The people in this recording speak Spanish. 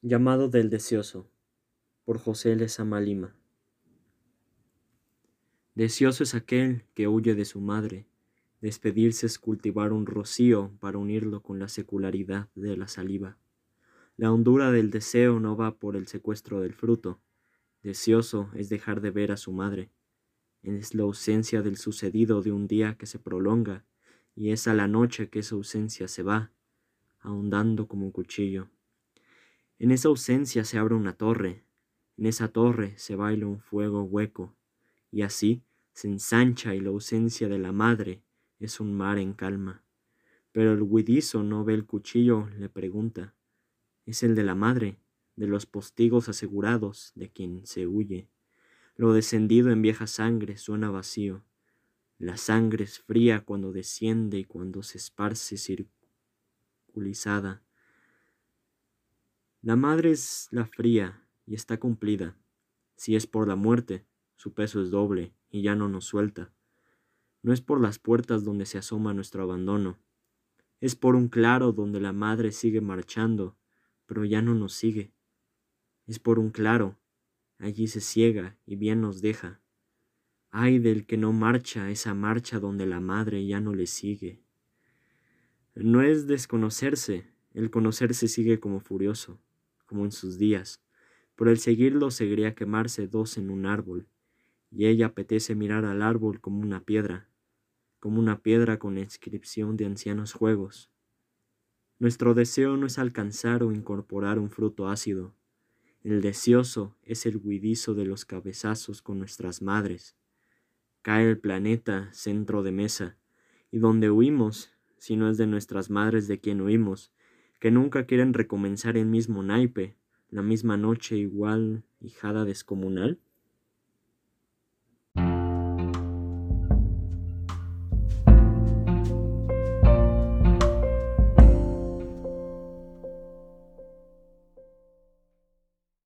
Llamado del Deseoso por José Lezama Lima Deseoso es aquel que huye de su madre. Despedirse es cultivar un rocío para unirlo con la secularidad de la saliva. La hondura del deseo no va por el secuestro del fruto. Deseoso es dejar de ver a su madre. Es la ausencia del sucedido de un día que se prolonga, y es a la noche que esa ausencia se va, ahondando como un cuchillo. En esa ausencia se abre una torre, en esa torre se baila un fuego hueco, y así se ensancha y la ausencia de la madre es un mar en calma. Pero el huidizo no ve el cuchillo, le pregunta. Es el de la madre, de los postigos asegurados, de quien se huye. Lo descendido en vieja sangre suena vacío. La sangre es fría cuando desciende y cuando se esparce circulizada. La madre es la fría y está cumplida. Si es por la muerte, su peso es doble y ya no nos suelta. No es por las puertas donde se asoma nuestro abandono. Es por un claro donde la madre sigue marchando, pero ya no nos sigue. Es por un claro, allí se ciega y bien nos deja. Ay del que no marcha esa marcha donde la madre ya no le sigue. No es desconocerse, el conocerse sigue como furioso como en sus días. Por el seguirlo seguiría quemarse dos en un árbol, y ella apetece mirar al árbol como una piedra, como una piedra con inscripción de ancianos juegos. Nuestro deseo no es alcanzar o incorporar un fruto ácido. El deseoso es el huidizo de los cabezazos con nuestras madres. Cae el planeta, centro de mesa, y donde huimos, si no es de nuestras madres de quien huimos, que nunca quieren recomenzar el mismo naipe, la misma noche igual hijada descomunal?